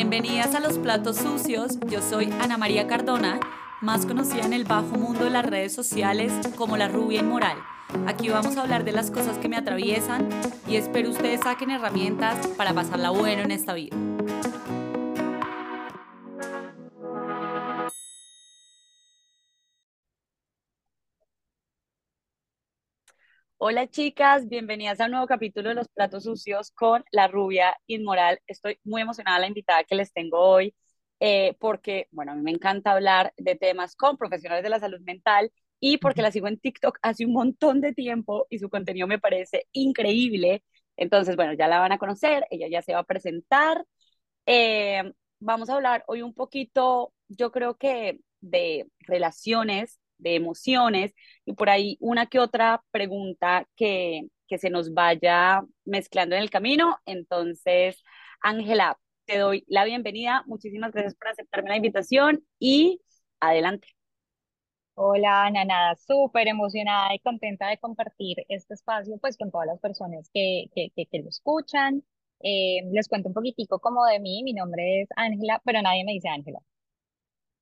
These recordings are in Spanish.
Bienvenidas a Los Platos Sucios. Yo soy Ana María Cardona, más conocida en el bajo mundo de las redes sociales como la rubia inmoral. Aquí vamos a hablar de las cosas que me atraviesan y espero ustedes saquen herramientas para pasarla bueno en esta vida. Hola chicas, bienvenidas a un nuevo capítulo de Los Platos Sucios con la rubia inmoral. Estoy muy emocionada la invitada que les tengo hoy eh, porque, bueno, a mí me encanta hablar de temas con profesionales de la salud mental y porque la sigo en TikTok hace un montón de tiempo y su contenido me parece increíble. Entonces, bueno, ya la van a conocer, ella ya se va a presentar. Eh, vamos a hablar hoy un poquito, yo creo que de relaciones de emociones y por ahí una que otra pregunta que, que se nos vaya mezclando en el camino. Entonces, Ángela, te doy la bienvenida. Muchísimas gracias por aceptarme la invitación y adelante. Hola, Ana, nada, súper emocionada y contenta de compartir este espacio pues con todas las personas que, que, que, que lo escuchan. Eh, les cuento un poquitico como de mí, mi nombre es Ángela, pero nadie me dice Ángela.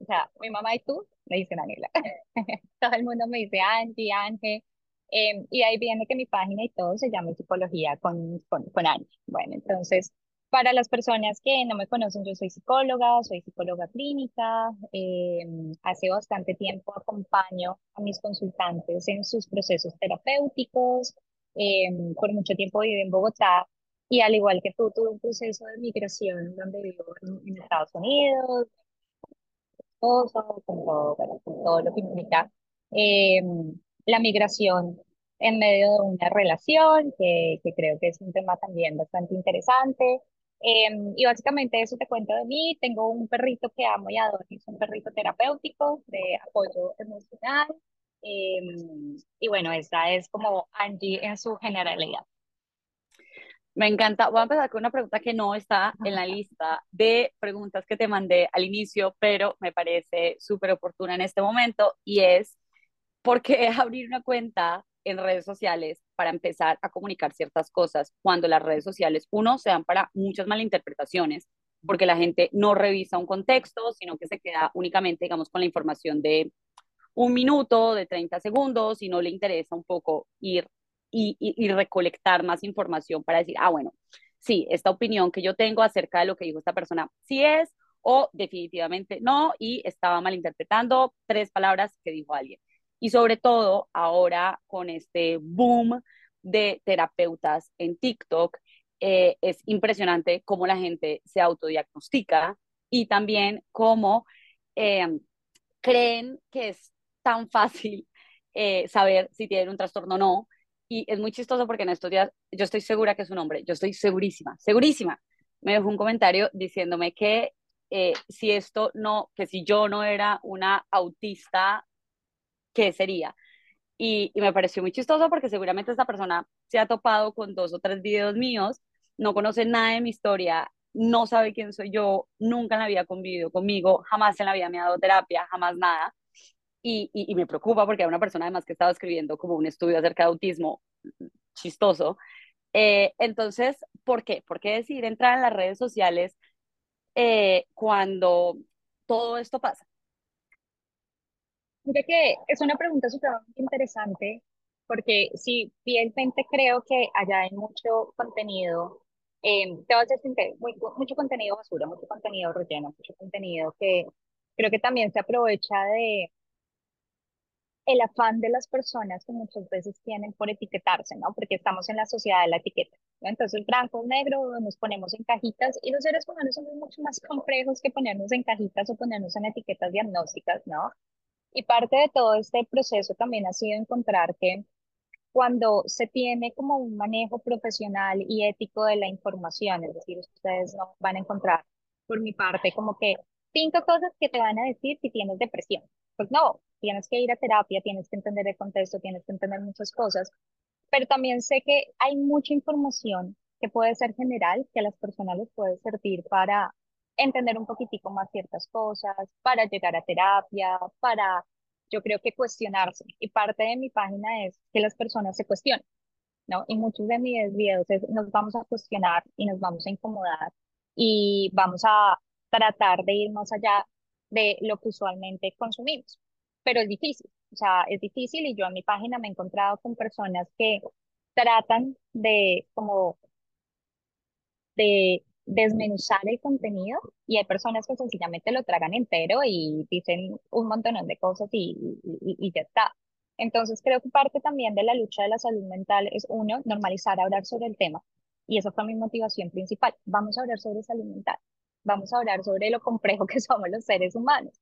O sea, mi mamá y tú me dicen Ángela. Todo el mundo me dice Angie, Ángel. Eh, y ahí viene que mi página y todo se llama Psicología con, con, con Angie. Bueno, entonces, para las personas que no me conocen, yo soy psicóloga, soy psicóloga clínica. Eh, hace bastante tiempo acompaño a mis consultantes en sus procesos terapéuticos. Eh, por mucho tiempo viví en Bogotá y al igual que tú, tuve un proceso de migración donde vivo en, Estados Unidos, con todo, con todo lo que implica eh, la migración en medio de una relación, que, que, creo que es un tema también bastante interesante. Eh, y básicamente eso te cuento de mí. Tengo un perrito que amo y adoro, es un perrito terapéutico de apoyo emocional. Eh, y bueno, esta es como Angie en su generalidad. Me encanta. Voy a empezar con una pregunta que no está en la lista de preguntas que te mandé al inicio, pero me parece súper oportuna en este momento y es, ¿por qué abrir una cuenta en redes sociales para empezar a comunicar ciertas cosas cuando las redes sociales, uno, se dan para muchas malinterpretaciones, porque la gente no revisa un contexto, sino que se queda únicamente, digamos, con la información de un minuto, de 30 segundos, y no le interesa un poco ir y, recolectar más información para decir, ah, bueno, sí, esta opinión que yo tengo acerca de lo que dijo esta persona, sí es o definitivamente no, y estaba malinterpretando tres palabras que dijo alguien. Y sobre todo ahora con este boom de terapeutas en TikTok, eh, es impresionante cómo la gente se autodiagnostica y también cómo eh, creen que es tan fácil eh, saber si tienen un trastorno o no, y es muy chistoso porque en estos días yo estoy segura que es un hombre, yo estoy segurísima, segurísima. Me dejó un comentario diciéndome que eh, si esto no, que si yo no era una autista, ¿qué sería? Y, y, me pareció muy chistoso porque seguramente esta persona se ha topado con dos o tres videos míos, no conoce nada de mi historia, no sabe quién soy yo, nunca en la vida convivido conmigo, jamás en la vida me ha dado terapia, jamás nada y, y, me preocupa porque era una persona además que estaba escribiendo como un estudio acerca de autismo chistoso. Eh, entonces, ¿por qué? ¿Por qué decidir entrar en las redes sociales eh, cuando todo esto pasa? Creo que es una pregunta súper interesante porque sí, fielmente creo que allá hay mucho contenido, eh, te voy a decir mucho contenido basura, mucho contenido relleno, mucho contenido que creo que también se aprovecha de, el afán de las personas que muchas veces tienen por etiquetarse, ¿no? Porque estamos en la sociedad de la etiqueta, ¿no? Entonces, blanco, negro, nos ponemos en cajitas y los seres humanos somos mucho más complejos que ponernos en cajitas o ponernos en etiquetas diagnósticas, ¿no? Y parte de todo este proceso también ha sido encontrar que cuando se tiene como un manejo profesional y ético de la información, es decir, ustedes no van a encontrar por mi parte como que cinco cosas que te van a decir si tienes depresión. Pues no, tienes que ir a terapia, tienes que entender el contexto, tienes que entender muchas cosas, pero también sé que hay mucha información que puede ser general, que a las personas les puede servir para entender un poquitico más ciertas cosas, para llegar a terapia, para, yo creo que cuestionarse. Y parte de mi página es que las personas se cuestionen, ¿no? Y muchos de mis videos es, nos vamos a cuestionar y nos vamos a incomodar y vamos a tratar de ir más allá de lo que usualmente consumimos. Pero es difícil, o sea, es difícil y yo en mi página me he encontrado con personas que tratan de como de desmenuzar el contenido y hay personas que sencillamente lo tragan entero y dicen un montón de cosas y, y, y ya está. Entonces creo que parte también de la lucha de la salud mental es uno, normalizar hablar sobre el tema. Y esa fue mi motivación principal. Vamos a hablar sobre salud mental. Vamos a hablar sobre lo complejo que somos los seres humanos.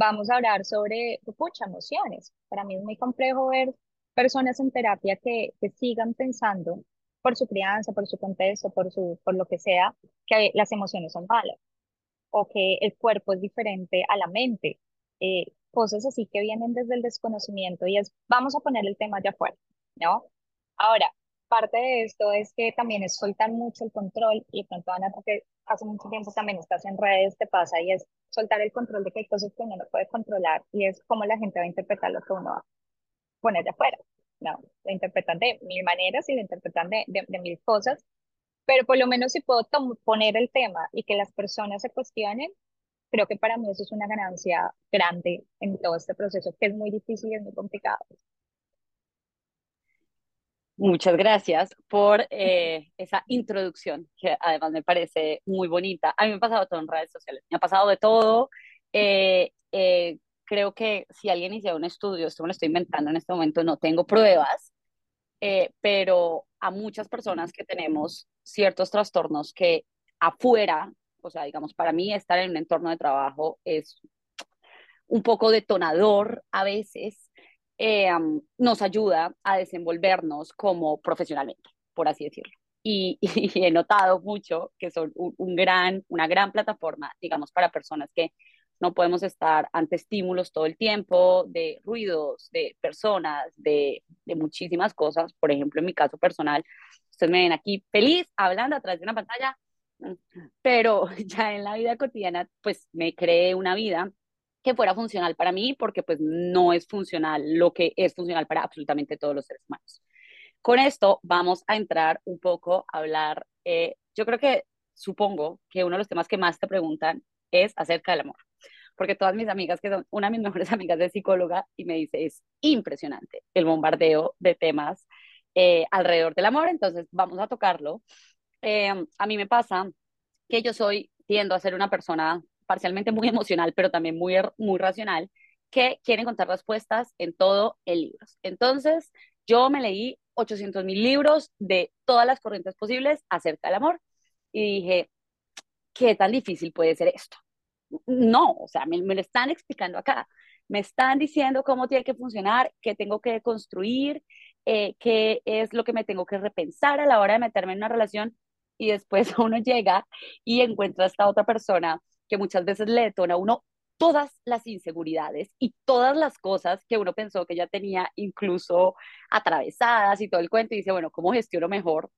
Vamos a hablar sobre, pucha, emociones. Para mí es muy complejo ver personas en terapia que, que sigan pensando por su crianza, por su contexto, por, su, por lo que sea, que las emociones son malas o que el cuerpo es diferente a la mente. Eh, cosas así que vienen desde el desconocimiento y es, vamos a poner el tema allá afuera, ¿no? Ahora, parte de esto es que también es soltar mucho el control y pronto Ana, porque hace mucho tiempo también estás en redes, te pasa y es soltar el control de que hay cosas que uno no puede controlar y es cómo la gente va a interpretar lo que uno va a poner de afuera. No, lo interpretan de mil maneras y lo interpretan de, de, de mil cosas, pero por lo menos si puedo poner el tema y que las personas se cuestionen, creo que para mí eso es una ganancia grande en todo este proceso, que es muy difícil y es muy complicado. Muchas gracias por eh, esa introducción, que además me parece muy bonita. A mí me ha pasado todo en redes sociales, me ha pasado de todo. Eh, eh, creo que si alguien hiciera un estudio, esto me lo estoy inventando en este momento, no tengo pruebas, pero a muchas personas que tenemos ciertos trastornos que afuera o sea, digamos, para mí estar en un entorno de trabajo es un poco detonador a veces, eh, nos ayuda a desenvolvernos como profesionalmente, por así decirlo. Y, y he notado mucho que son un, gran, una gran plataforma, digamos, para personas que no podemos estar ante estímulos todo el tiempo, de ruidos, de personas, de, de muchísimas cosas. Por ejemplo, en mi caso personal, ustedes me ven aquí feliz hablando a través de una pantalla, pero ya en la vida cotidiana, pues me creé una vida que fuera funcional para mí, porque pues no es funcional lo que es funcional para absolutamente todos los seres humanos. Con esto vamos a entrar un poco a hablar, eh, yo creo que supongo que uno de los temas que más te preguntan es acerca del amor, porque todas mis amigas, que son una de mis mejores amigas de psicóloga, y me dice, es impresionante el bombardeo de temas eh, alrededor del amor, entonces vamos a tocarlo eh, a mí me pasa que yo soy, tiendo a ser una persona parcialmente muy emocional, pero también muy, muy racional, que quiere encontrar respuestas en todo el libro. Entonces, yo me leí 800 mil libros de todas las corrientes posibles acerca del amor y dije, ¿qué tan difícil puede ser esto? No, o sea, me, me lo están explicando acá. Me están diciendo cómo tiene que funcionar, qué tengo que construir, eh, qué es lo que me tengo que repensar a la hora de meterme en una relación y después uno llega y encuentra a esta otra persona que muchas veces le detona a uno todas las inseguridades y todas las cosas que uno pensó que ya tenía incluso atravesadas y todo el cuento y dice, bueno, ¿cómo gestiono mejor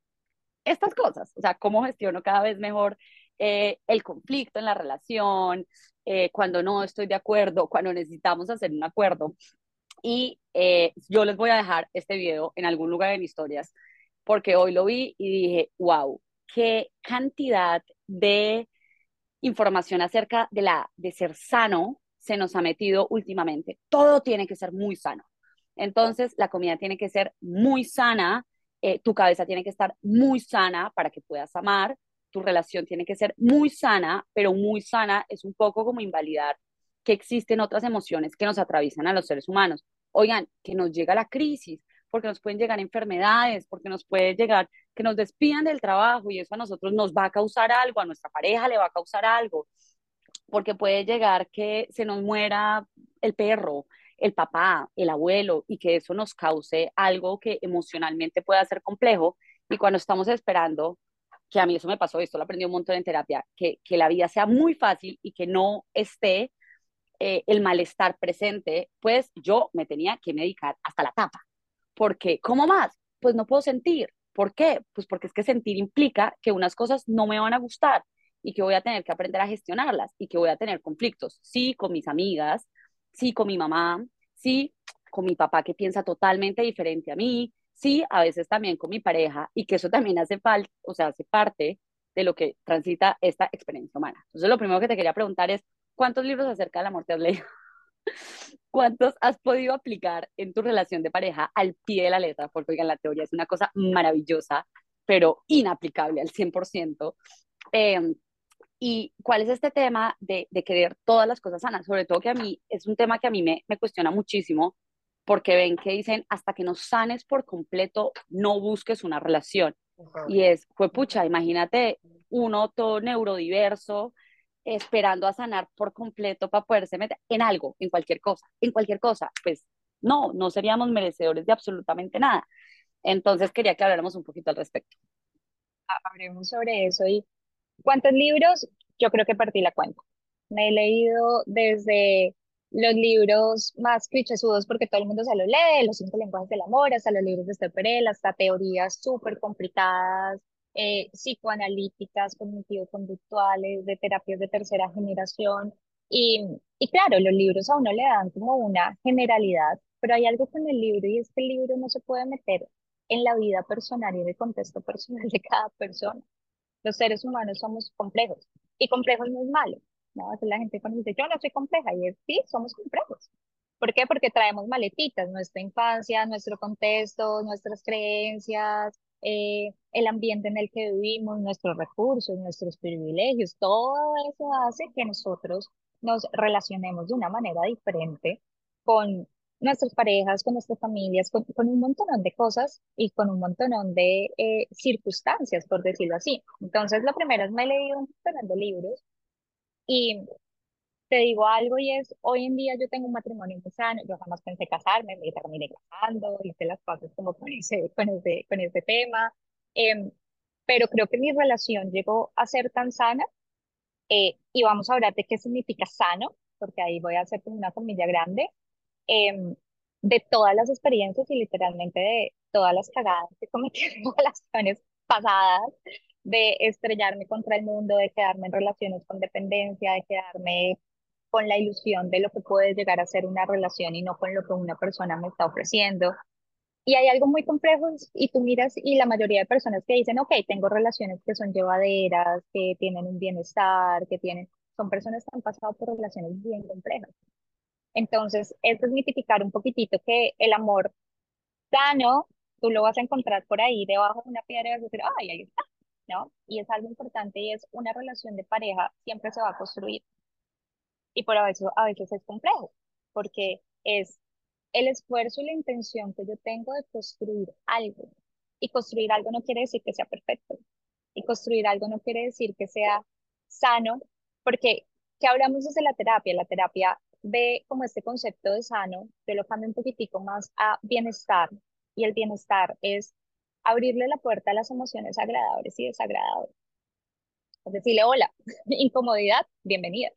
estas cosas? O sea, ¿cómo gestiono cada vez mejor eh, el conflicto en la relación, eh, cuando no estoy de acuerdo, cuando necesitamos hacer un acuerdo? Y eh, yo les voy a dejar este video en algún lugar en historias porque hoy lo vi y dije, wow, qué cantidad de información acerca de, la, de ser sano se nos ha metido últimamente. Todo tiene que ser muy sano. Entonces, la comida tiene que ser muy sana, eh, tu cabeza tiene que estar muy sana para que puedas amar, tu relación tiene que ser muy sana, pero muy sana es un poco como invalidar que existen otras emociones que nos atraviesan a los seres humanos. Oigan, que nos llega la crisis, porque nos pueden llegar enfermedades, porque nos puede llegar que nos despidan del trabajo y eso a nosotros nos va a causar algo, a nuestra pareja le va a causar algo, porque puede llegar que se nos muera el perro, el papá, el abuelo y que eso nos cause algo que emocionalmente pueda ser complejo y cuando estamos esperando que a mí eso me pasó, esto lo aprendí un montón en terapia, que, que la vida sea muy fácil y que no esté eh, el malestar presente, pues yo me tenía que medicar hasta la tapa. Porque, ¿cómo más? Pues no puedo sentir. ¿Por qué? Pues porque es que sentir implica que unas cosas no me van a gustar y que voy a tener que aprender a gestionarlas y que voy a tener conflictos, sí, con mis amigas, sí, con mi mamá, sí, con mi papá que piensa totalmente diferente a mí, sí, a veces también con mi pareja y que eso también hace falta, o sea, hace parte de lo que transita esta experiencia humana. Entonces, lo primero que te quería preguntar es, ¿cuántos libros acerca del amor te has leído? ¿Cuántos has podido aplicar en tu relación de pareja al pie de la letra? Porque, oigan, la teoría es una cosa maravillosa, pero inaplicable al 100%. Eh, em, ¿Y cuál es este tema de, de, querer todas las cosas sanas? Sobre todo que a mí es un tema que a mí me, me cuestiona muchísimo, porque ven que dicen, hasta que no sanes por completo, no busques una relación. Y es, fue pucha, imagínate uno todo neurodiverso, esperando a sanar por completo para poderse meter en algo, en cualquier cosa, en cualquier cosa, pues no, no seríamos merecedores de absolutamente nada. Entonces quería que habláramos un poquito al respecto. Hablemos sobre eso y ¿cuántos libros? Yo creo que partí la cuenta. Me he leído desde los libros más clichésudos porque todo el mundo se los lee, los cinco lenguajes del amor, hasta los libros de Esther Perel, hasta teorías súper complicadas, eh, psicoanalíticas, cognitivo-conductuales, de terapias de tercera generación. Y, y claro, los libros a uno le dan como una generalidad, pero hay algo con el libro y es que el libro no se puede meter en la vida personal y en el contexto personal de cada persona. Los seres humanos somos complejos y complejos no es malo. ¿no? la gente cuando dice, yo no soy compleja, y es, sí, somos complejos. ¿Por qué? Porque traemos maletitas, nuestra infancia, nuestro contexto, nuestras creencias, eh, el ambiente en el que vivimos, nuestros recursos, nuestros privilegios, todo eso hace que nosotros nos relacionemos de una manera diferente con nuestras parejas, con nuestras familias, con, un montón de cosas y con un montón de eh, circunstancias, por decirlo así. Entonces, lo primero es me he leído un montón de libros y te digo algo y es, hoy en día yo tengo un matrimonio muy sano, yo jamás pensé casarme, me terminé casando, hice las cosas como con ese, con ese, con ese tema, em, pero creo que mi relación llegó a ser tan sana eh, y vamos a hablar de qué significa sano, porque ahí voy a hacer una familia grande, em, de todas las experiencias y literalmente de todas las cagadas que cometí en relaciones pasadas, de estrellarme contra el mundo, de quedarme en relaciones con dependencia, de quedarme con la ilusión de lo que puede llegar a ser una relación y no con lo que una persona me está ofreciendo. Y hay algo muy complejo y tú miras y la mayoría de personas que dicen, ok, tengo relaciones que son llevaderas, que tienen un bienestar, que tienen, son personas que han pasado por relaciones bien complejas. Entonces, es desmitificar un poquitito que el amor sano, tú lo vas a encontrar por ahí debajo de una piedra y vas a decir, ay, ahí está, ¿no? Y es algo importante y es una relación de pareja siempre se va a construir. Y por eso a veces es complejo, porque es el esfuerzo y la intención que yo tengo de construir algo. Y construir algo no quiere decir que sea perfecto. Y construir algo no quiere decir que sea sano, porque que hablamos desde la terapia, la terapia ve como este concepto de sano, yo lo cambio un poquitico más a bienestar. Y el bienestar es abrirle la puerta a las emociones agradables y desagradables. Es decirle, hola, incomodidad, bienvenida.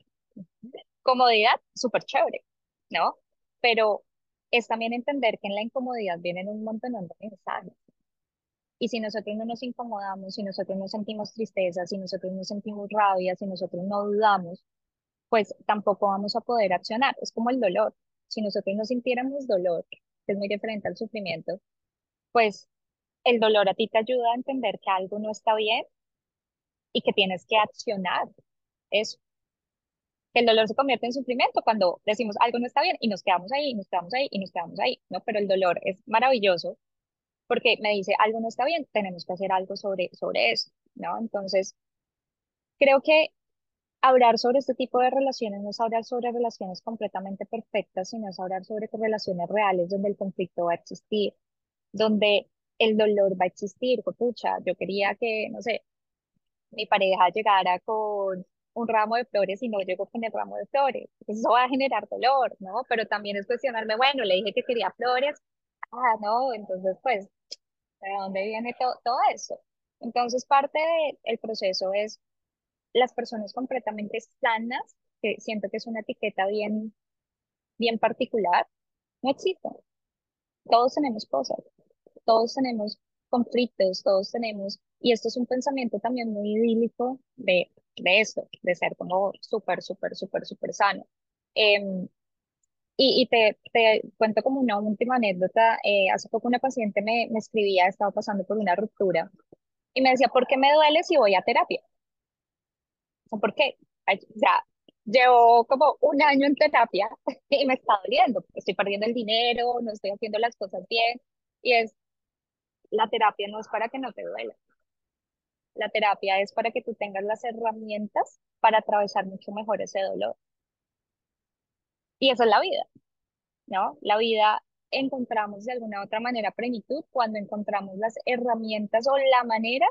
Comodidad, súper chévere, ¿no? Pero es también entender que en la incomodidad vienen un montón de mensajes. Y si nosotros no nos incomodamos, si nosotros no sentimos tristeza, si nosotros no sentimos rabia, si nosotros no dudamos, pues tampoco vamos a poder accionar. Es como el dolor. Si nosotros no sintiéramos dolor, que es muy diferente al sufrimiento, pues el dolor a ti te ayuda a entender que algo no está bien y que tienes que accionar eso. El dolor se convierte en sufrimiento cuando decimos algo no está bien y nos quedamos ahí, y nos quedamos ahí y nos quedamos ahí, ¿no? Pero el dolor es maravilloso porque me dice algo no está bien, tenemos que hacer algo sobre, sobre eso, ¿no? Entonces, creo que hablar sobre este tipo de relaciones no es hablar sobre relaciones completamente perfectas, sino es hablar sobre relaciones reales donde el conflicto va a existir, donde el dolor va a existir, pucha, yo quería que, no sé, mi pareja llegara con un ramo de flores y no llegó con el ramo de flores. Eso va a generar dolor, ¿no? Pero también es cuestionarme, bueno, le dije que quería flores, ah, no, entonces pues, ¿de dónde viene todo eso? Entonces parte del proceso es las personas completamente sanas, que siento que es una etiqueta bien, bien particular, no existen. Todos tenemos cosas, todos tenemos conflictos, todos tenemos, y esto es un pensamiento también muy idílico de, de esto, de ser como súper, súper, súper, súper sano. Em, y, y te, te, cuento como una última anécdota. Eh, hace poco una paciente me, me escribía, estaba pasando por una ruptura Y me decía, ¿por qué me duele si voy a terapia? ¿por qué? Sea, llevo como un año en terapia y me está doliendo. Estoy perdiendo el dinero, no estoy haciendo las cosas bien. Y es, la terapia no es para que no te duela. La terapia es para que tú tengas las herramientas para atravesar mucho mejor ese dolor. Y eso es la vida, ¿no? La vida encontramos de alguna otra manera plenitud cuando encontramos las herramientas o la manera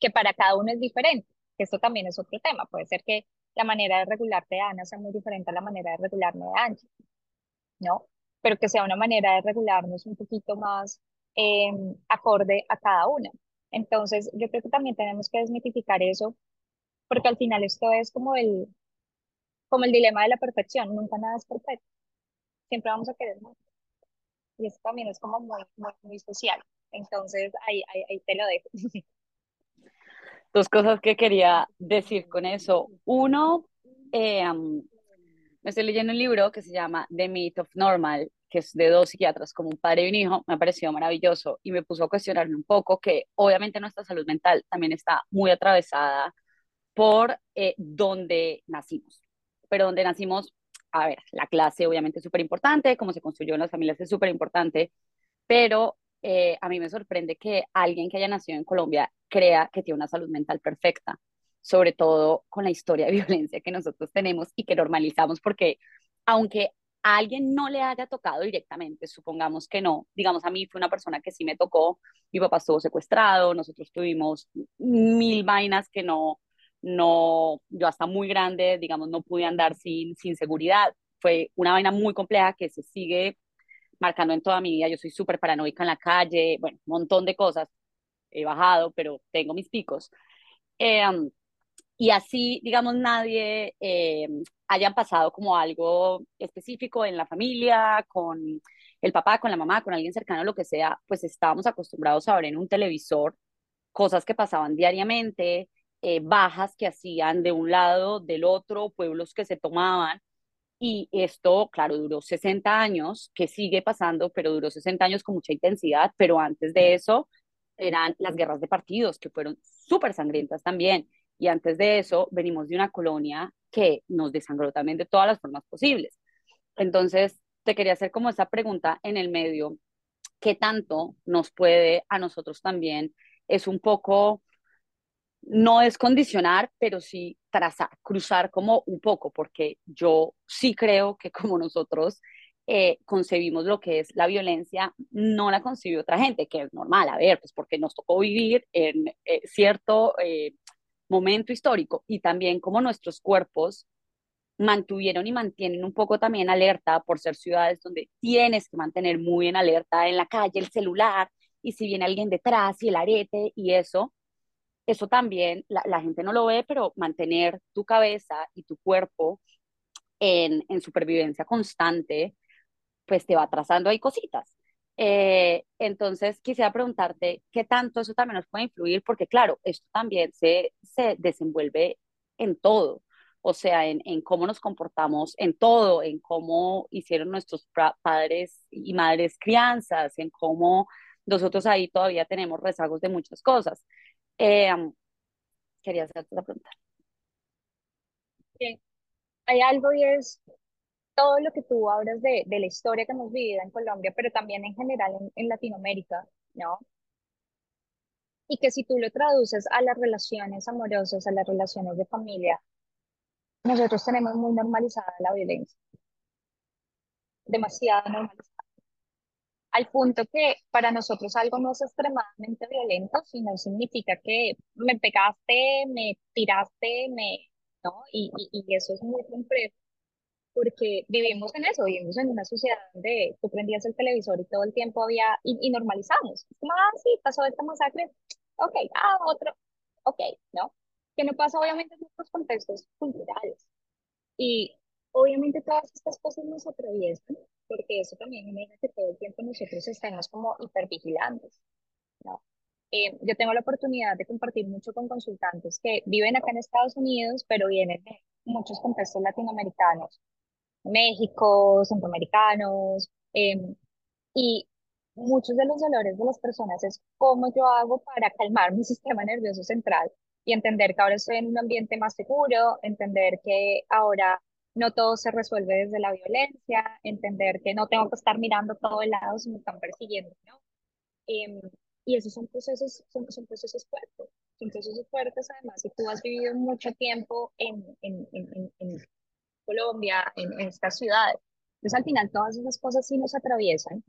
que para cada uno es diferente. Esto también es otro tema. Puede ser que la manera de regularte de Ana sea muy diferente a la manera de regularme de Angie, ¿no? Pero que sea una manera de regularnos un poquito más eh, acorde a cada una. Entonces, yo creo que también tenemos que desmitificar eso, porque al final esto es como el, como el dilema de la perfección. Nunca nada es perfecto. Siempre vamos a querer más. Y eso también es como muy, muy, muy social. Entonces, ahí, ahí, ahí te lo dejo. Dos cosas que quería decir con eso. Uno, eh, me estoy leyendo un libro que se llama The Myth of Normal, que es de dos psiquiatras, como un padre y un hijo, me ha parecido maravilloso y me puso a cuestionarme un poco que obviamente nuestra salud mental también está muy atravesada por eh, donde nacimos. Pero donde nacimos, a ver, la clase obviamente es súper importante, cómo se construyó en las familias es súper importante, pero eh, a mí me sorprende que alguien que haya nacido en Colombia crea que tiene una salud mental perfecta, sobre todo con la historia de violencia que nosotros tenemos y que normalizamos, porque aunque alguien no le haya tocado directamente, supongamos que no, digamos a mí fue una persona que sí me tocó, mi papá estuvo secuestrado, nosotros tuvimos mil vainas que no, no, yo hasta muy grande, digamos, no pude andar sin, sin seguridad, fue una vaina muy compleja que se sigue marcando en toda mi vida. Yo soy súper paranoica en la calle, bueno, un montón de cosas. He bajado, pero tengo mis picos. Eh, y así, digamos, nadie eh, hayan pasado como algo específico en la familia, con el papá, con la mamá, con alguien cercano, lo que sea, pues estábamos acostumbrados a ver en un televisor cosas que pasaban diariamente, eh, bajas que hacían de un lado, del otro, pueblos que se tomaban. Y esto, claro, duró 60 años, que sigue pasando, pero duró 60 años con mucha intensidad, pero antes de eso eran las guerras de partidos, que fueron súper sangrientas también. Y antes de eso venimos de una colonia que nos desangró también de todas las formas posibles. Entonces, te quería hacer como esa pregunta en el medio, ¿qué tanto nos puede a nosotros también? Es un poco no es condicionar, pero sí trazar, cruzar como un poco, porque yo sí creo que como nosotros eh, concebimos lo que es la violencia, no la concibe otra gente, que es normal, a ver, pues porque nos tocó vivir en eh, cierto eh, momento histórico y también como nuestros cuerpos mantuvieron y mantienen un poco también alerta por ser ciudades donde tienes que mantener muy en alerta en la calle, el celular, y si viene alguien detrás y el arete y eso, eso también la, gente no lo ve, pero mantener tu cabeza y tu cuerpo en, en supervivencia constante, pues te va trazando ahí cositas. Eh, entonces, quisiera preguntarte qué tanto eso también nos puede influir, porque claro, esto también se, se desenvuelve en todo, o sea, en, en, cómo nos comportamos, en todo, en cómo hicieron nuestros padres y madres crianzas, en cómo nosotros ahí todavía tenemos rezagos de muchas cosas. Eh, quería hacerte la pregunta. Bien. Hay algo y es todo lo que tú hablas de, de la historia que hemos vivido en Colombia, pero también en general en, en Latinoamérica, ¿no? Y que si tú lo traduces a las relaciones amorosas, a las relaciones de familia, nosotros tenemos muy normalizada la violencia, demasiado normalizada al punto que para nosotros algo no es extremadamente violento, sino significa que me pegaste, me tiraste, me, ¿no? Y, y, y eso es muy complejo, porque vivimos en eso, vivimos en una sociedad donde tú prendías el televisor y todo el tiempo había, y, y normalizamos, ah, sí, pasó esta masacre, ok, ah, otro, ok, ¿no? Que no pasa obviamente en otros contextos culturales. Y obviamente todas estas cosas nos atraviesan porque eso también genera que todo el tiempo nosotros estemos como hipervigilantes, ¿no? Eh, yo tengo la oportunidad de compartir mucho con consultantes que viven acá en Estados Unidos, pero vienen de muchos contextos latinoamericanos, México, centroamericanos, eh, y muchos de los dolores de las personas es cómo yo hago para calmar mi sistema nervioso central y entender que ahora estoy en un ambiente más seguro, entender que ahora no todo se resuelve desde la violencia, entender que no tengo que estar mirando todo el lado si me están persiguiendo, ¿no? Em, y esos son procesos, son, son, procesos fuertes, son procesos fuertes además, si tú has vivido mucho tiempo en, en, en, en Colombia, en, estas ciudades, entonces al final todas esas cosas sí nos atraviesan.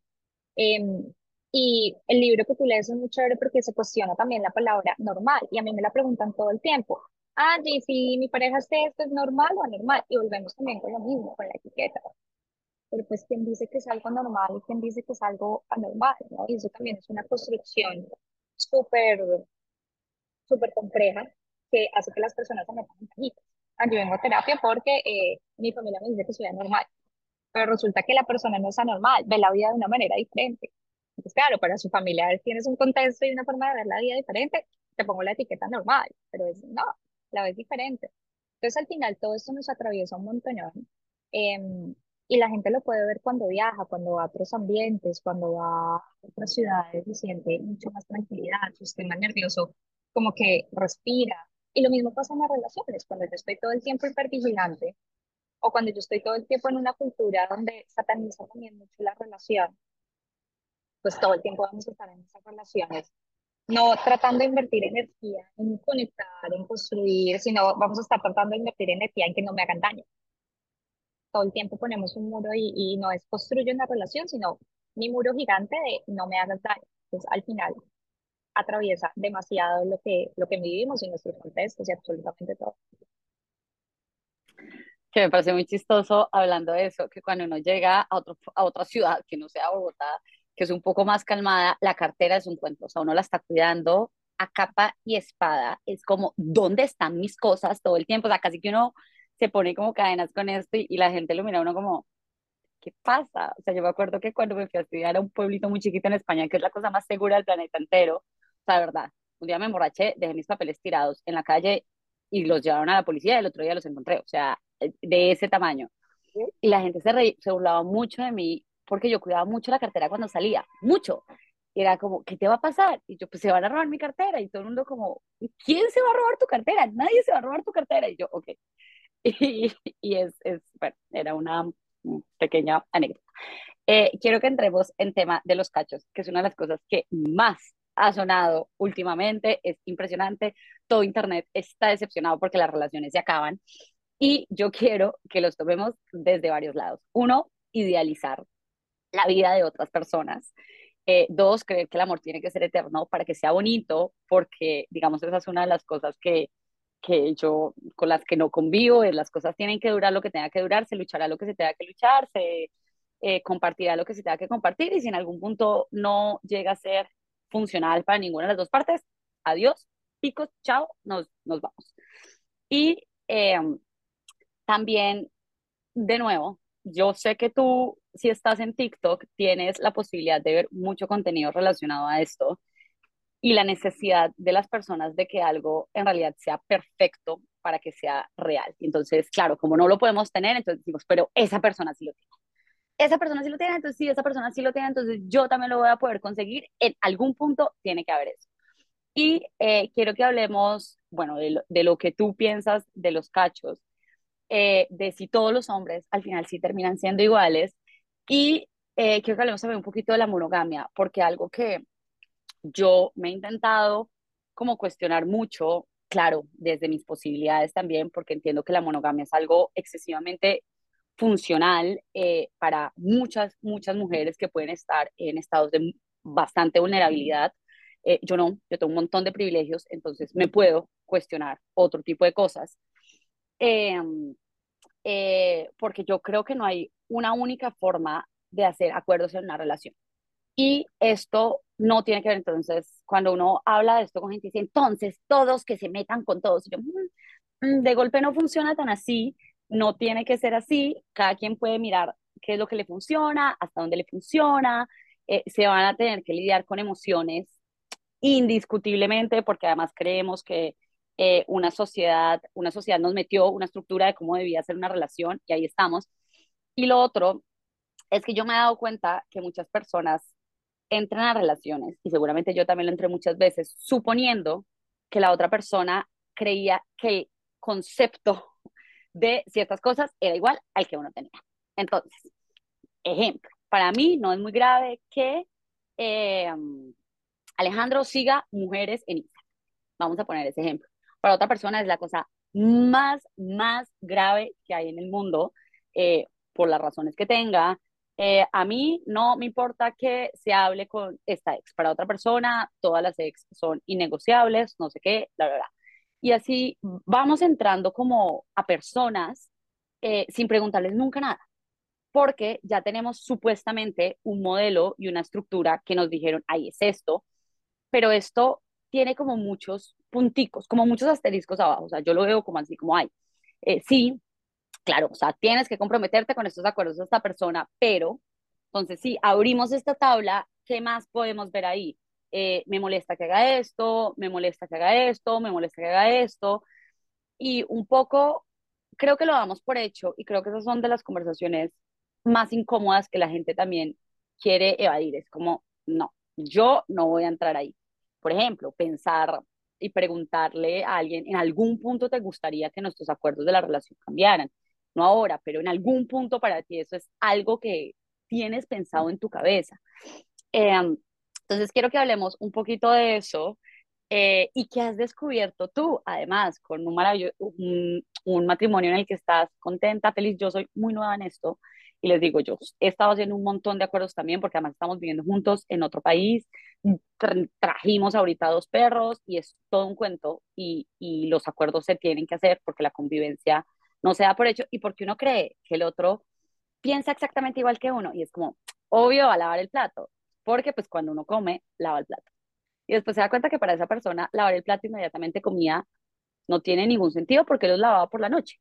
Em, y el libro que tú lees es muy chévere porque se cuestiona también la palabra normal y a mí me la preguntan todo el tiempo. Ah, y si mi pareja hace esto, ¿es normal o anormal? Y volvemos también con lo mismo, con la etiqueta. Pero pues, ¿quién dice que es algo normal y quién dice que es algo anormal? ¿no? Y eso también es una construcción súper, súper compleja que hace que las personas se metan en cajitas. Ah, yo vengo a terapia porque eh, mi familia me dice que soy anormal, pero resulta que la persona no es anormal, ve la vida de una manera diferente. Entonces, claro, para su familia tienes un contexto y una forma de ver la vida diferente, te pongo la etiqueta normal, pero es, no, la ves diferente. Entonces, al final, todo esto nos atraviesa un montón. Eh, y la gente lo puede ver cuando viaja, cuando va a otros ambientes, cuando va a otras ciudades y siente mucho más tranquilidad, su sistema nervioso como que respira. Y lo mismo pasa en las relaciones, cuando yo estoy todo el tiempo hipervigilante o cuando yo estoy todo el tiempo en una cultura donde sataniza también mucho la relación, pues todo el tiempo vamos a estar en esas relaciones no tratando de invertir energía en conectar, en construir, sino vamos a estar tratando de invertir energía en que no me hagan daño. Todo el tiempo ponemos un muro y, y no es construyo una relación, sino mi muro gigante de no me hagas daño. Entonces, al final, atraviesa demasiado lo que, lo que vivimos y nuestros contextos y absolutamente todo. Que me parece muy chistoso hablando de eso, que cuando uno llega a, otro, a otra ciudad que no sea Bogotá, que es un poco más calmada, la cartera es un cuento, o sea, uno la está cuidando a capa y espada, es como, ¿dónde están mis cosas todo el tiempo? O sea, casi que uno se pone como cadenas con esto y, la gente lo mira a uno como, ¿qué pasa? O sea, yo me acuerdo que cuando me fui a estudiar a un pueblito muy chiquito en España, que es la cosa más segura del planeta entero, de verdad, un día me emborraché, dejé mis papeles tirados en la calle y los llevaron a la policía y el otro día los encontré, o sea, de ese tamaño. Y la gente se, se burlaba mucho de mí porque yo cuidaba mucho la cartera cuando salía, mucho. Y era como, ¿qué te va a pasar? Y yo, pues se van a robar mi cartera. Y todo el mundo como, ¿quién se va a robar tu cartera? Nadie se va a robar tu cartera. Y yo, ok. Y, y es, es, bueno, era una pequeña anécdota. Eh, quiero que entremos en tema de los cachos, que es una de las cosas que más ha sonado últimamente, es impresionante, todo Internet está decepcionado porque las relaciones se acaban y yo quiero que los tomemos desde varios lados. Uno, idealizar la vida de otras personas. Eh, dos, creer que el amor tiene que ser eterno para que sea bonito, porque, digamos, esa es una de las cosas que, que yo, con las que no convivo, es las cosas tienen que durar lo que tenga que durar, se luchará lo que se tenga que luchar, se eh, compartirá lo que se tenga que compartir, y si en algún punto no llega a ser funcional para ninguna de las dos partes, adiós, picos, chao, nos, nos vamos. Y em, también, de nuevo, yo sé que tú si estás en TikTok, tienes la posibilidad de ver mucho contenido relacionado a esto y la necesidad de las personas de que algo en realidad sea perfecto para que sea real. Entonces, claro, como no lo podemos tener, entonces decimos, pero esa persona sí lo tiene. Esa persona sí lo tiene, entonces sí, esa persona sí lo tiene, entonces yo también lo voy a poder conseguir. En algún punto tiene que haber eso. Y eh, quiero que hablemos, bueno, de lo, de lo que tú piensas de los cachos, eh, de si todos los hombres al final sí terminan siendo iguales y eh, quiero que hablemos también un poquito de la monogamia, porque algo que yo me he intentado como cuestionar mucho, claro, desde mis posibilidades también, porque entiendo que la monogamia es algo excesivamente funcional eh, para muchas, muchas mujeres que pueden estar en estados de bastante vulnerabilidad. Eh, yo no, yo tengo un montón de privilegios, entonces me puedo cuestionar otro tipo de cosas. Em, eh, porque yo creo que no hay una única forma de hacer acuerdos en una relación. Y esto no tiene que ver, entonces, cuando uno habla de esto con gente, dice, entonces, todos que se metan con todos. yo, mm, mm, de golpe no funciona tan así, no tiene que ser así, cada quien puede mirar qué es lo que le funciona, hasta dónde le funciona, eh, se van a tener que lidiar con emociones indiscutiblemente, porque además creemos que eh, una sociedad, una sociedad nos metió una estructura de cómo debía ser una relación y ahí estamos. Y lo otro es que yo me he dado cuenta que muchas personas entran a relaciones, y seguramente yo también lo entré muchas veces, suponiendo que la otra persona creía que el concepto de ciertas cosas era igual al que uno tenía. Entonces, ejemplo, para mí no es muy grave que eh, Alejandro siga mujeres en Instagram. Vamos a poner ese ejemplo. Para otra persona es la cosa más, más grave que hay en el mundo, eh, por las razones que tenga. Eh, a mí no me importa que se hable con esta ex. Para otra persona, todas las ex son innegociables, no sé qué, la verdad. Y así vamos entrando como a personas eh, sin preguntarles nunca nada, porque ya tenemos supuestamente un modelo y una estructura que nos dijeron, ahí es esto, pero esto tiene como muchos punticos, como muchos asteriscos abajo, o sea, yo lo veo como así, como hay. Eh, sí, claro, o sea, tienes que comprometerte con estos acuerdos de esta persona, pero, entonces, si abrimos esta tabla, ¿qué más podemos ver ahí? Eh, me molesta que haga esto, me molesta que haga esto, me molesta que haga esto, y un poco creo que lo damos por hecho y creo que esas son de las conversaciones más incómodas que la gente también quiere evadir. Es como, no, yo no voy a entrar ahí. Por ejemplo, pensar y preguntarle a alguien, en algún punto te gustaría que nuestros acuerdos de la relación cambiaran. No ahora, pero en algún punto para ti eso es algo que tienes pensado en tu cabeza. Em, entonces quiero que hablemos un poquito de eso eh, y que has descubierto tú, además, con un, un, un, matrimonio en el que estás contenta, feliz. Yo soy muy nueva en esto y les digo, yo he estado haciendo un montón de acuerdos también porque además estamos viviendo juntos en otro país, trajimos ahorita dos perros y es todo un cuento y, y los acuerdos se tienen que hacer porque la convivencia no se da por hecho y porque uno cree que el otro piensa exactamente igual que uno y es como, obvio, a lavar el plato, porque pues cuando uno come, lava el plato. Y después se da cuenta que para esa persona lavar el plato inmediatamente comía no tiene ningún sentido porque él los lavaba por la noche.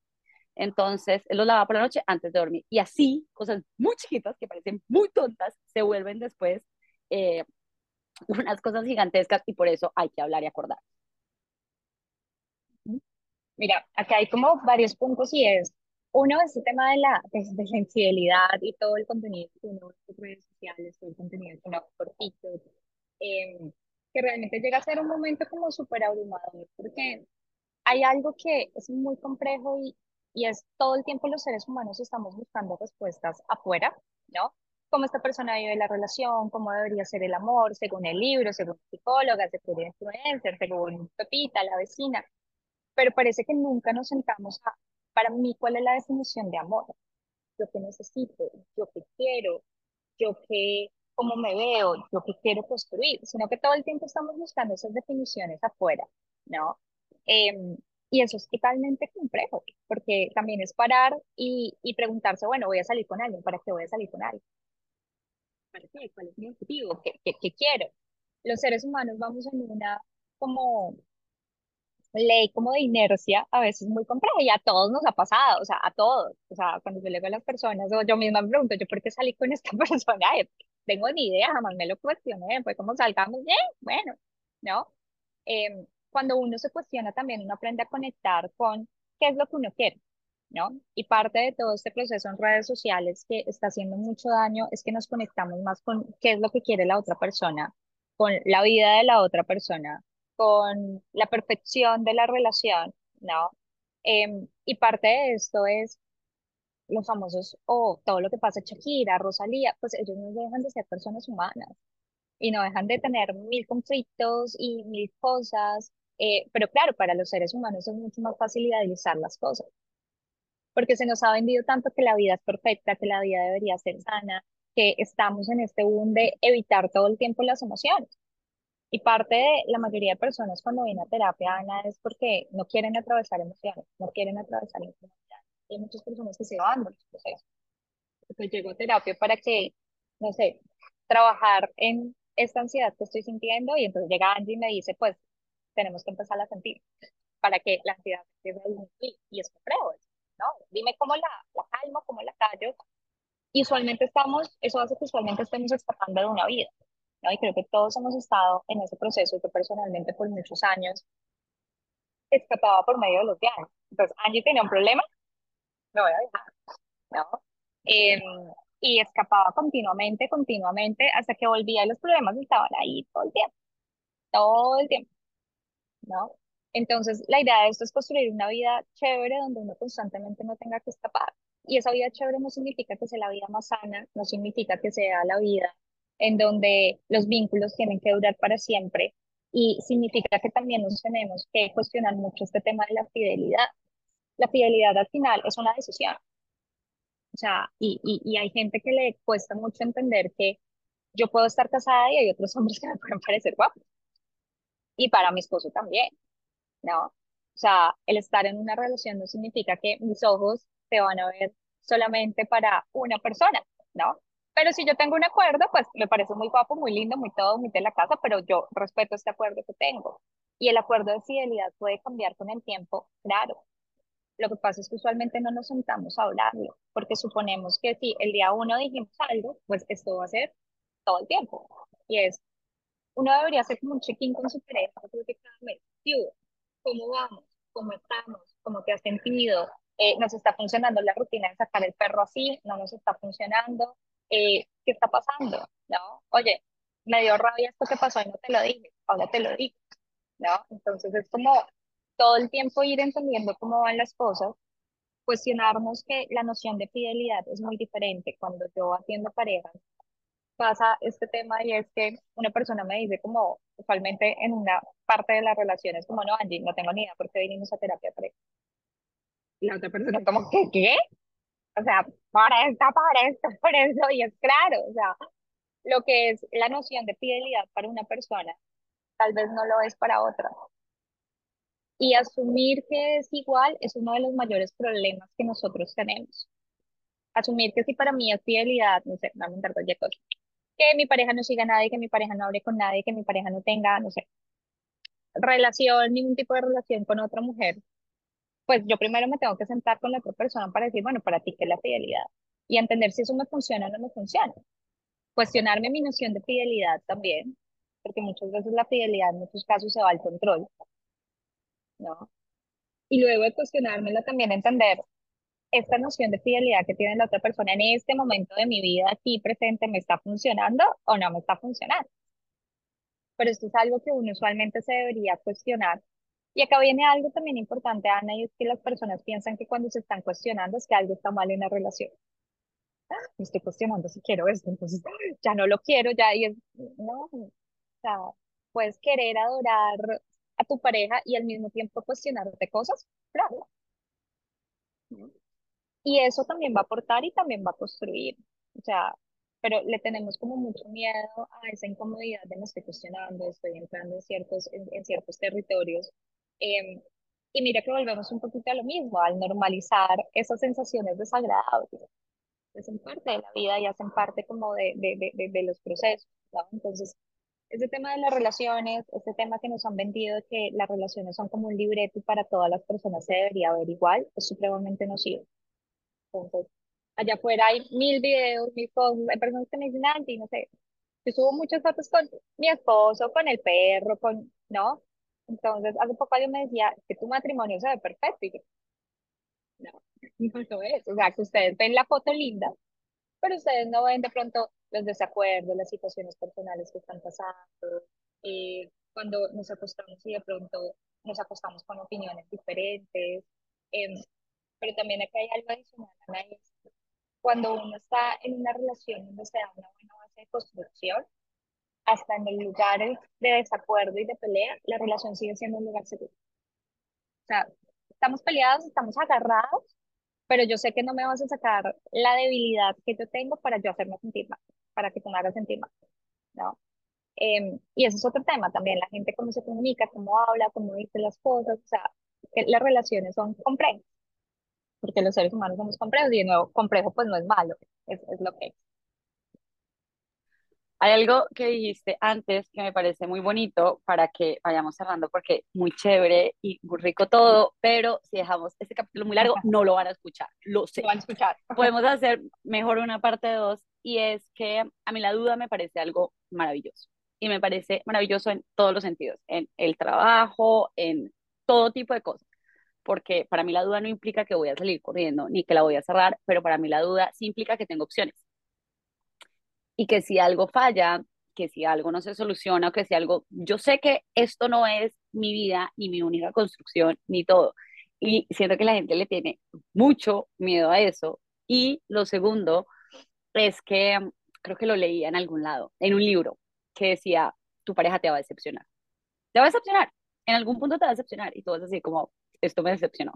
Entonces, él los lavaba por la noche antes de dormir. Y así, cosas muy chiquitas que parecen muy tontas, se vuelven después eh, unas cosas gigantescas y por eso hay que hablar y acordar. Mira, acá hay como varios puntos y es, uno, este tema de la, de, la infidelidad y todo el contenido que uno ve en redes sociales, todo el contenido que uno por TikTok, em, que realmente llega a ser un momento como súper abrumador, porque hay algo que es muy complejo y, y es todo el tiempo los seres humanos estamos buscando respuestas afuera, ¿no? Cómo esta persona vive la relación, cómo debería ser el amor, según el libro, según psicóloga, según influencer, según Pepita, la vecina. Pero parece que nunca nos sentamos a, para mí, ¿cuál es la definición de amor? Yo qué necesito, yo qué quiero, yo qué, cómo me veo, yo qué quiero construir, sino que todo el tiempo estamos buscando esas definiciones afuera, ¿no? Em, y eso es totalmente complejo, porque también es parar y, y preguntarse, bueno, voy a salir con alguien, ¿para qué voy a salir con alguien? ¿Para qué? ¿Cuál es mi objetivo? ¿Qué, qué, qué quiero? Los seres humanos vamos en una como ley como de inercia a veces muy compleja y a todos nos ha pasado, o sea, a todos, o sea, cuando yo le digo a las personas, o yo misma me pregunto, ¿yo por qué salí con esta persona? tengo ni idea, jamás me lo cuestioné, fue como salgamos bien, bueno, ¿no? Eh, cuando uno se cuestiona también, uno aprende a conectar con qué es lo que uno quiere, ¿no? Y parte de todo este proceso en redes sociales que está haciendo mucho daño es que nos conectamos más con qué es lo que quiere la otra persona, con la vida de la otra persona, con la perfección de la relación, ¿no? Em, y parte de esto es los famosos, o todo lo que pasa Shakira, Rosalía, pues ellos no dejan de ser personas humanas y no dejan de tener mil conflictos y mil cosas, eh, pero claro, para los seres humanos es mucho más fácil idealizar las cosas, porque se nos ha vendido tanto que la vida es perfecta, que la vida debería ser sana, que estamos en este boom de evitar todo el tiempo las emociones. Y parte de la mayoría de personas cuando vienen a terapia, Ana, es porque no quieren atravesar emociones, no quieren atravesar emociones. Hay muchas personas que se van de los procesos. Entonces llego a terapia para que, no sé, trabajar en esta ansiedad que estoy sintiendo y entonces llega Angie y me dice, pues tenemos que empezar a sentir para que la ansiedad empiece a. Y es complejo, ¿no? Dime cómo la, la calmo, cómo la callo. Y usualmente estamos, eso hace que usualmente estemos escapando de una vida, ¿no? Y creo que todos hemos estado en ese proceso. Yo personalmente por muchos años escapaba por medio de los viajes. Entonces, Angie tenía un problema, me voy a dejar, ¿no? Eh, y escapaba continuamente, continuamente, hasta que volvía y los problemas estaban ahí todo el tiempo, todo el tiempo, ¿no? Entonces, la idea de esto es construir una vida chévere donde uno constantemente no tenga que escapar. Y esa vida chévere no significa que sea la vida más sana, no significa que sea la vida en donde los vínculos tienen que durar para siempre. Y significa que también nos tenemos que cuestionar mucho este tema de la fidelidad. La fidelidad al final es una decisión. O sea, y, y, hay gente que le cuesta mucho entender que yo puedo estar casada y hay otros hombres que me pueden parecer guapos. Y para mi esposo también, ¿no? O sea, el estar en una relación no significa que mis ojos se van a ver solamente para una persona, ¿no? Pero si yo tengo un acuerdo, pues me parece muy guapo, muy lindo, muy todo, muy de la casa, pero yo respeto este acuerdo que tengo. Y el acuerdo de fidelidad puede cambiar con el tiempo, claro. Lo que pasa es que usualmente no nos sentamos a hablarlo, porque suponemos que si el día uno dijimos algo, pues esto va a ser todo el tiempo. Y es, uno debería hacer como un check-in con su pareja, creo que cada mes, ¿cómo vamos? ¿Cómo estamos? ¿Cómo te has sentido? Eh, ¿Nos está funcionando la rutina de sacar el perro así? ¿No nos está funcionando? Eh, ¿qué está pasando? ¿No? Oye, me dio rabia esto que pasó y no te lo dije, ahora te lo digo, ¿no? Entonces es como todo el tiempo ir entendiendo cómo van las cosas, cuestionarnos que la noción de fidelidad es muy diferente cuando yo atiendo parejas. Pasa este tema y es que una persona me dice como usualmente en una parte de las relaciones como no, Angie, no tengo ni idea por qué vinimos a terapia pareja. La otra persona como, ¿qué? ¿Qué? O sea, para esto, por eso, y es claro, o sea, lo que es la noción de fidelidad para una persona, tal vez no lo es para otra. Y asumir que es igual es uno de los mayores problemas que nosotros tenemos. Asumir que si para mí es fidelidad, no sé, vamos a cualquier cosa, que mi pareja no siga a nadie, que mi pareja no hable con nadie, que mi pareja no tenga, no sé, relación, ningún tipo de relación con otra mujer, pues yo primero me tengo que sentar con la otra persona para decir, bueno, para ti, ¿qué es la fidelidad? Y entender si eso me funciona o no me funciona. Cuestionarme mi noción de fidelidad también, porque muchas veces la fidelidad en muchos casos se va al control, ¿no? Y luego de cuestionármela también entender esta noción de fidelidad que tiene la otra persona en este momento de mi vida aquí presente, ¿me está funcionando o no me está funcionando? Pero esto es algo que uno usualmente se debería cuestionar y acá viene algo también importante, Ana, y es que las personas piensan que cuando se están cuestionando es que algo está mal en la relación. Me estoy cuestionando si quiero esto, entonces ya no lo quiero, ya, y es, no, o sea, puedes querer adorar a tu pareja y al mismo tiempo cuestionarte cosas, claro. Y eso también va a aportar y también va a construir, o sea, pero le tenemos como mucho miedo a esa incomodidad de me estoy cuestionando, estoy entrando en ciertos, en ciertos territorios Em, y mira que volvemos un poquito a lo mismo, al normalizar esas sensaciones desagradables. Hacen parte de la vida y hacen parte como de, de, de, de los procesos, ¿no? Entonces, ese tema de las relaciones, ese tema que nos han vendido que las relaciones son como un libreto y para todas las personas se debería ver igual, es supremamente nocivo. Entonces, allá afuera hay mil videos, mil cosas, hay personas que me dicen, no sé, yo subo muchas fotos con mi esposo, con el perro, con, ¿no? Entonces, hace poco alguien me decía que tu matrimonio se ve perfecto. Y yo, no, no lo es. O sea, que ustedes ven la foto linda, pero ustedes no ven de pronto los desacuerdos, las situaciones personales que están pasando, eh, cuando nos acostamos y de pronto nos acostamos con opiniones diferentes. Em, pero también acá hay algo adicional, cuando uno está en una relación donde se da una buena base de construcción, hasta en el lugar de desacuerdo y de pelea, la relación sigue siendo un lugar seguro. O sea, estamos peleados, estamos agarrados, pero yo sé que no me vas a sacar la debilidad que yo tengo para yo hacerme sentir mal, para que tú me hagas sentir mal, ¿no? Em, y eso es otro tema también, la gente cómo se comunica, cómo habla, cómo dice las cosas, o sea, que las relaciones son complejas, porque los seres humanos somos complejos y de nuevo, complejo pues no es malo, es, es lo que es. Hay algo que dijiste antes que me parece muy bonito para que vayamos cerrando porque muy chévere y muy rico todo, pero si dejamos este capítulo muy largo no lo van a escuchar, lo sé. Lo van a escuchar. Podemos hacer mejor una parte de dos y es que a mí la duda me parece algo maravilloso y me parece maravilloso en todos los sentidos, en el trabajo, en todo tipo de cosas porque para mí la duda no implica que voy a salir corriendo ni que la voy a cerrar, pero para mí la duda sí implica que tengo opciones y que si algo falla, que si algo no se soluciona o que si algo, yo sé que esto no es mi vida ni mi única construcción ni todo. Y siento que la gente le tiene mucho miedo a eso. Y lo segundo es que creo que lo leía en algún lado, en un libro, que decía, tu pareja te va a decepcionar. Te va a decepcionar. En algún punto te va a decepcionar y tú vas a decir como, esto me decepcionó.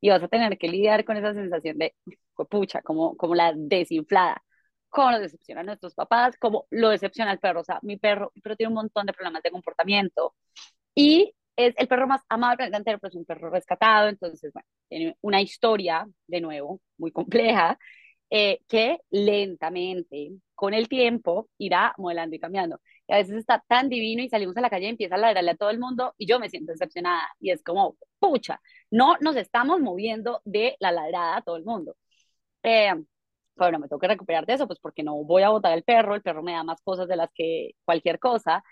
Y vas a tener que lidiar con esa sensación de, pucha, como, como la desinflada cómo nos decepcionan nuestros papás, cómo lo decepciona el perro. O sea, mi perro, pero tiene un montón de problemas de comportamiento y es el perro más amado del planeta pero es un perro rescatado, entonces, bueno, tiene una historia, de nuevo, muy compleja, eh, que lentamente, con el tiempo, irá modelando y cambiando. Y a veces está tan divino y salimos a la calle y empieza a ladrarle a todo el mundo y yo me siento decepcionada. Y es como, pucha, no nos estamos moviendo de la ladrada a todo el mundo. Eh, bueno, me tengo que recuperar de eso, pues porque no voy a botar el perro, el perro me da más cosas de las que cualquier cosa.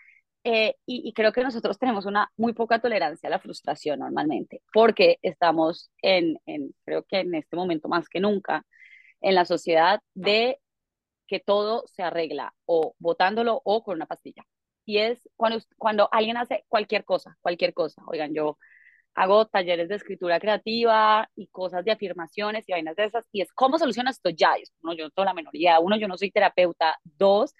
Eh, y, creo que nosotros tenemos una muy poca tolerancia a la frustración normalmente, porque estamos en, en, creo que en este momento más que nunca, en la sociedad de que todo se arregla o botándolo o con una pastilla. Y es cuando, cuando alguien hace cualquier cosa, cualquier cosa. Oigan, yo hago talleres de escritura creativa y cosas de afirmaciones y vainas de esas, y es cómo solucionas esto ya. uno, yo no tengo la menoría, uno, yo no soy terapeuta, dos,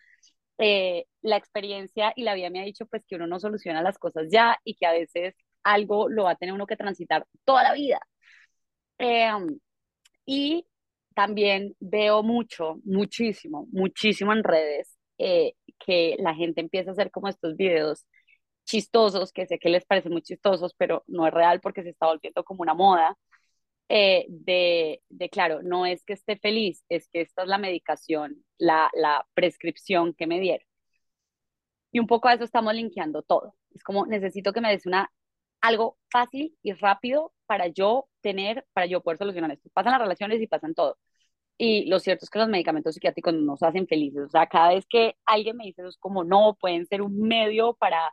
eh, la experiencia y la vida me ha dicho pues que uno no soluciona las cosas ya y que a veces algo lo va a tener uno que transitar toda la vida. Em, y también veo mucho, muchísimo, muchísimo en redes eh, que la gente empieza a hacer como estos videos chistosos, que sé que les parecen muy chistosos, pero no es real porque se está volviendo como una moda, eh, de, de, claro, no es que esté feliz, es que esta es la medicación, la, la prescripción que me dieron. Y un poco a eso estamos linkeando todo. Es como necesito que me des una, algo fácil y rápido para yo tener, para yo poder solucionar esto. Pasan las relaciones y pasan todo. Y lo cierto es que los medicamentos psiquiátricos nos hacen felices. O sea, cada vez que alguien me dice eso es como, no, pueden ser un medio para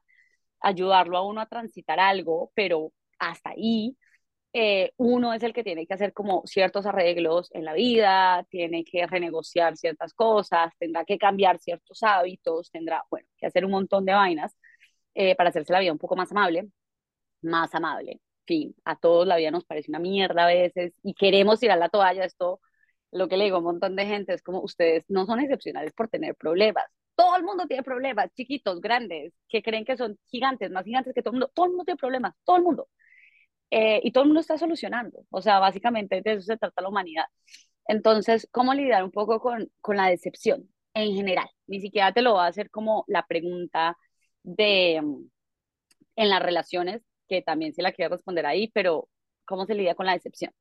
ayudarlo a uno a transitar algo, pero hasta ahí eh, uno es el que tiene que hacer como ciertos arreglos en la vida, tiene que renegociar ciertas cosas, tendrá que cambiar ciertos hábitos, tendrá, bueno, que hacer un montón de vainas eh, para hacerse la vida un poco más amable, más amable. Fin, a todos la vida nos parece una mierda a veces y queremos tirar la toalla. Esto, lo que le digo a un montón de gente es como ustedes no son excepcionales por tener problemas. Todo el mundo tiene problemas, chiquitos, grandes, que creen que son gigantes, más gigantes que todo el mundo. Todo el mundo tiene problemas, todo el mundo. Eh, y todo el mundo está solucionando. O sea, básicamente de eso se trata la humanidad. Entonces, ¿cómo lidiar un poco con, con la decepción en general? Ni siquiera te lo va a hacer como la pregunta de mm, en las relaciones, que también se la quiero responder ahí, pero ¿cómo se lidia con la decepción?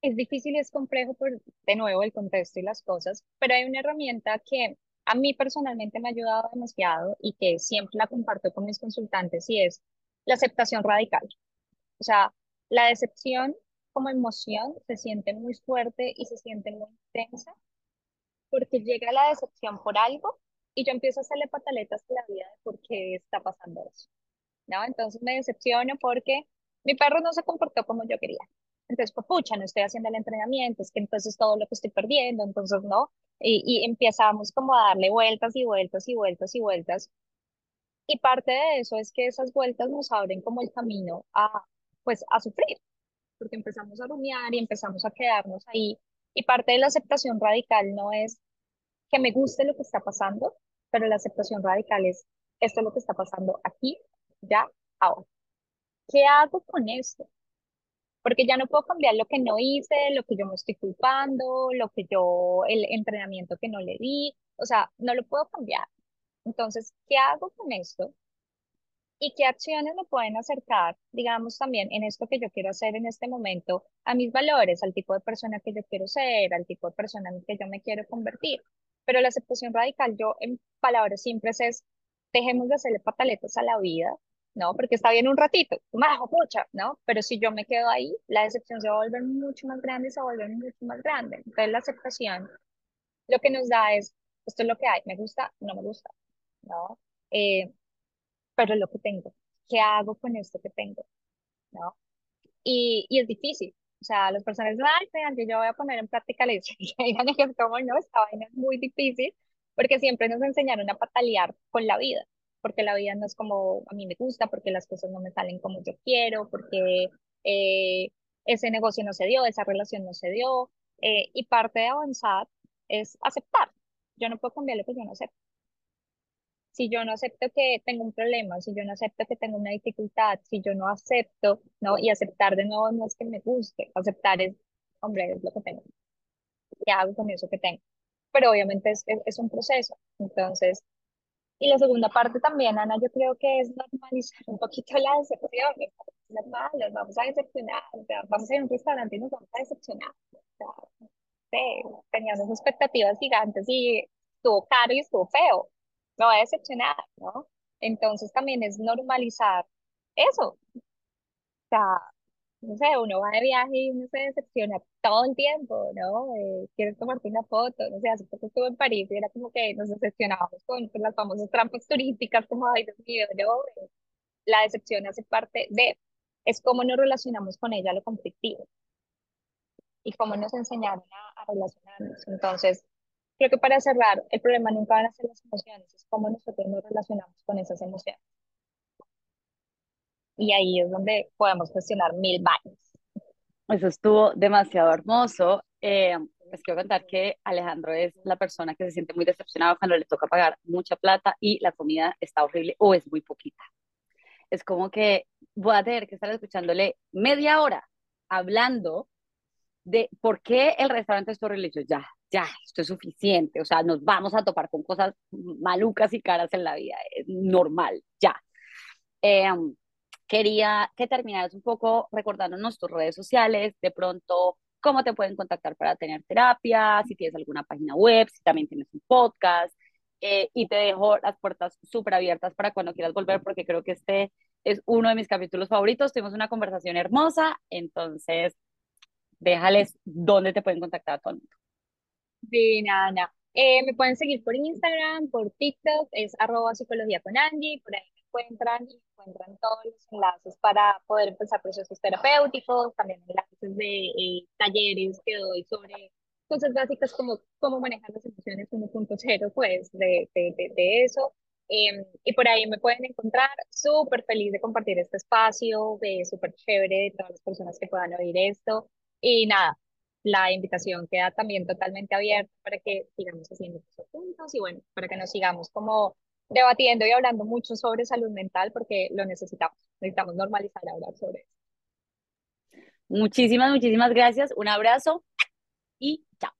Es difícil y es complejo por, de nuevo, el contexto y las cosas, pero hay una herramienta que a mí personalmente me ha ayudado demasiado y que siempre la comparto con mis consultantes y es la aceptación radical. O sea, la decepción como emoción se siente muy fuerte y se siente muy intensa porque llega la decepción por algo y yo empiezo a hacerle pataletas a la vida de por qué está pasando eso. ¿No? Entonces me decepciono porque mi perro no se comportó como yo quería. Entonces, pues, pucha, no estoy haciendo el entrenamiento, es que entonces todo lo que estoy perdiendo, entonces no. Y, y empezamos como a darle vueltas y vueltas y vueltas y vueltas. Y parte de eso es que esas vueltas nos abren como el camino a, pues, a sufrir, porque empezamos a rumiar y empezamos a quedarnos ahí. Y parte de la aceptación radical no es que me guste lo que está pasando, pero la aceptación radical es esto es lo que está pasando aquí, ya, ahora. ¿Qué hago con esto? Porque ya no puedo cambiar lo que no hice, lo que yo me estoy culpando, lo que yo, el entrenamiento que no le di, o sea, no lo puedo cambiar. Entonces, ¿qué hago con esto? ¿Y qué acciones me pueden acercar, digamos, también en esto que yo quiero hacer en este momento, a mis valores, al tipo de persona que yo quiero ser, al tipo de persona en que yo me quiero convertir? Pero la aceptación radical, yo en palabras simples es, dejemos de hacerle pataletas a la vida, ¿no? Porque está bien un ratito, majo, pucha, ¿no? Pero si yo me quedo ahí, la decepción se va a volver mucho más grande y se va a volver mucho más grande. Entonces la aceptación lo que nos da es, esto es lo que hay, me gusta, no me gusta, ¿no? Eh, pero lo que tengo, ¿qué hago con esto que tengo? ¿No? Y, y es difícil, O sea, las personas ay, que yo voy a poner en práctica la es como, no, esta vaina es muy difícil, porque siempre nos enseñaron a patalear con la vida, porque la vida no es como a mí me gusta, porque las cosas no me salen como yo quiero, porque eh, ese negocio no se dio, esa relación no se dio, eh, y parte de avanzar es aceptar. Yo no puedo cambiar lo que yo no acepto. Si yo no acepto que tengo un problema, si yo no acepto que tengo una dificultad, si yo no acepto, ¿no? Y aceptar de nuevo no es que me guste, aceptar es, hombre, es lo que tengo. ¿Qué hago con eso que tengo? Pero obviamente es, es, un proceso. Entonces, y la segunda parte también, Ana, yo creo que es normalizar un poquito la decepción. Normal, nos vamos a decepcionar, vamos a ir a un restaurante y nos vamos a decepcionar. O teníamos expectativas gigantes y estuvo caro y estuvo feo me va a decepcionar, ¿no? Entonces también es normalizar eso. O sea, no sé, uno va de viaje y uno se decepciona todo el tiempo, ¿no? Eh, quieres tomarte una foto, no sé, hace poco estuve en París y era como que nos decepcionábamos con, las famosas trampas turísticas, como, ay, Dios mío, ¿no? La decepción hace parte de, es cómo nos relacionamos con ella, lo conflictivo, y cómo nos enseñaron a, a relacionarnos. Entonces, Creo que para cerrar, el problema nunca van a ser las emociones, es cómo nosotros nos relacionamos con esas emociones. Y ahí es donde podemos cuestionar mil vainas. Eso estuvo demasiado hermoso. Eh, les quiero contar que Alejandro es la persona que se siente muy decepcionado cuando le toca pagar mucha plata y la comida está horrible o es muy poquita. Es como que voy a tener que estar escuchándole media hora hablando de por qué el restaurante es horrible. Y ya, ya, esto es suficiente, o sea, nos vamos a topar con cosas malucas y caras en la vida, es normal, ya. Em, quería que terminaras un poco recordándonos tus redes sociales, de pronto cómo te pueden contactar para tener terapia, si tienes alguna página web, si también tienes un podcast, eh, y te dejo las puertas súper abiertas para cuando quieras volver, porque creo que este es uno de mis capítulos favoritos, tuvimos una conversación hermosa, entonces déjales dónde te pueden contactar a todo el mundo. Sí, nada, eh, me pueden seguir por Instagram, por TikTok, es arroba psicología con Angie, por ahí encuentran y encuentran todos los enlaces para poder empezar procesos terapéuticos, también enlaces de eh, talleres que doy sobre cosas básicas como cómo manejar las emociones 1.0, pues de, de, de, de eso. Em, y por ahí me pueden encontrar súper feliz de compartir este espacio, de súper chévere de todas las personas que puedan oír esto. Y nada, la invitación queda también totalmente abierta para que sigamos haciendo cosas juntos y bueno, para que nos sigamos como debatiendo y hablando mucho sobre salud mental porque lo necesitamos. Necesitamos normalizar hablar sobre eso. Muchísimas, muchísimas gracias. Un abrazo y chao.